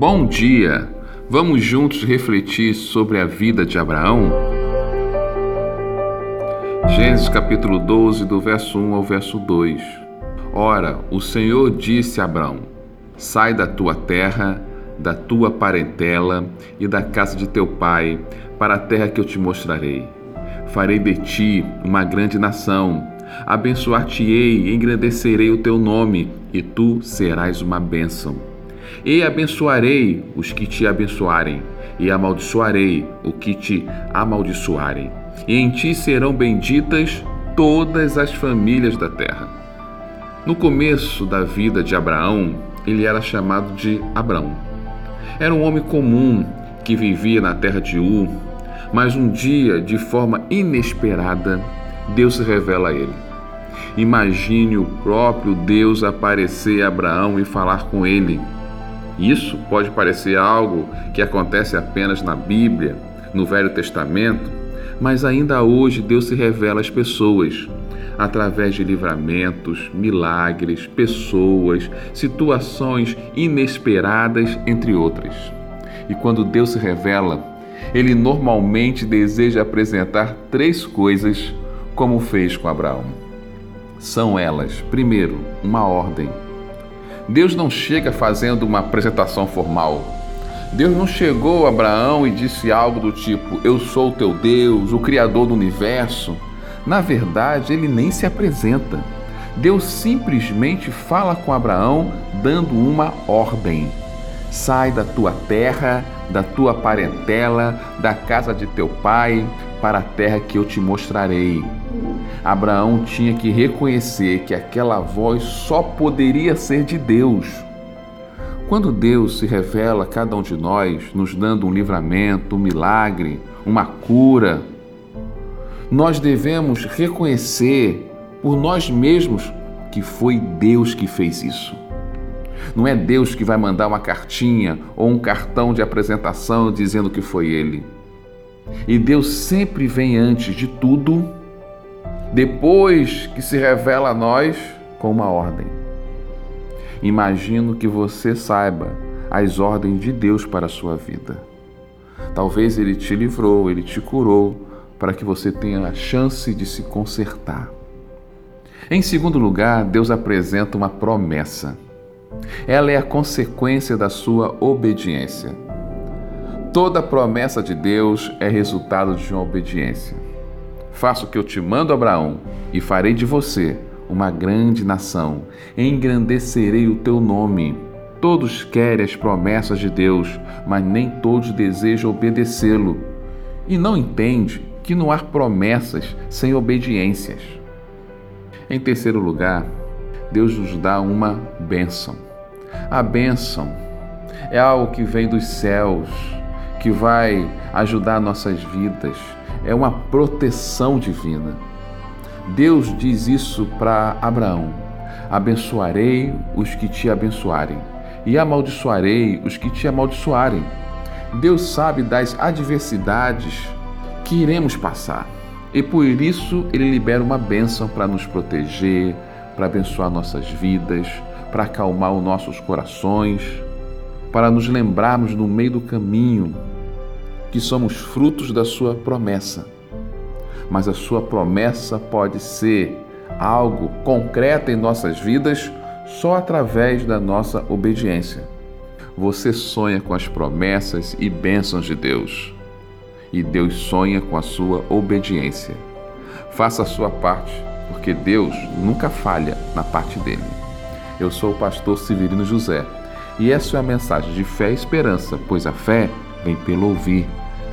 Bom dia! Vamos juntos refletir sobre a vida de Abraão? Gênesis capítulo 12, do verso 1 ao verso 2. Ora, o Senhor disse a Abraão: Sai da tua terra, da tua parentela e da casa de teu pai, para a terra que eu te mostrarei. Farei de ti uma grande nação, abençoar-te-ei engrandecerei o teu nome, e tu serás uma bênção. E abençoarei os que te abençoarem, e amaldiçoarei o que te amaldiçoarem. E em ti serão benditas todas as famílias da terra. No começo da vida de Abraão, ele era chamado de Abrão. Era um homem comum que vivia na terra de U, mas um dia, de forma inesperada, Deus se revela a ele. Imagine o próprio Deus aparecer a Abraão e falar com ele. Isso pode parecer algo que acontece apenas na Bíblia, no Velho Testamento, mas ainda hoje Deus se revela às pessoas através de livramentos, milagres, pessoas, situações inesperadas, entre outras. E quando Deus se revela, ele normalmente deseja apresentar três coisas, como fez com Abraão. São elas, primeiro, uma ordem Deus não chega fazendo uma apresentação formal. Deus não chegou a Abraão e disse algo do tipo: Eu sou o teu Deus, o Criador do universo. Na verdade, ele nem se apresenta. Deus simplesmente fala com Abraão, dando uma ordem: Sai da tua terra, da tua parentela, da casa de teu pai, para a terra que eu te mostrarei. Abraão tinha que reconhecer que aquela voz só poderia ser de Deus. Quando Deus se revela a cada um de nós, nos dando um livramento, um milagre, uma cura, nós devemos reconhecer por nós mesmos que foi Deus que fez isso. Não é Deus que vai mandar uma cartinha ou um cartão de apresentação dizendo que foi Ele. E Deus sempre vem antes de tudo, depois que se revela a nós com uma ordem. Imagino que você saiba as ordens de Deus para a sua vida. Talvez Ele te livrou, Ele te curou, para que você tenha a chance de se consertar. Em segundo lugar, Deus apresenta uma promessa. Ela é a consequência da sua obediência. Toda promessa de Deus é resultado de uma obediência. Faço o que eu te mando, Abraão, e farei de você uma grande nação. Engrandecerei o teu nome. Todos querem as promessas de Deus, mas nem todos desejam obedecê-lo. E não entende que não há promessas sem obediências. Em terceiro lugar, Deus nos dá uma bênção. A bênção é algo que vem dos céus que vai ajudar nossas vidas. É uma proteção divina. Deus diz isso para Abraão: Abençoarei os que te abençoarem, e amaldiçoarei os que te amaldiçoarem. Deus sabe das adversidades que iremos passar. E por isso ele libera uma bênção para nos proteger, para abençoar nossas vidas, para acalmar os nossos corações, para nos lembrarmos no meio do caminho que somos frutos da Sua promessa. Mas a Sua promessa pode ser algo concreto em nossas vidas só através da nossa obediência. Você sonha com as promessas e bênçãos de Deus, e Deus sonha com a sua obediência. Faça a sua parte, porque Deus nunca falha na parte dele. Eu sou o pastor Severino José, e essa é a mensagem de fé e esperança, pois a fé vem pelo ouvir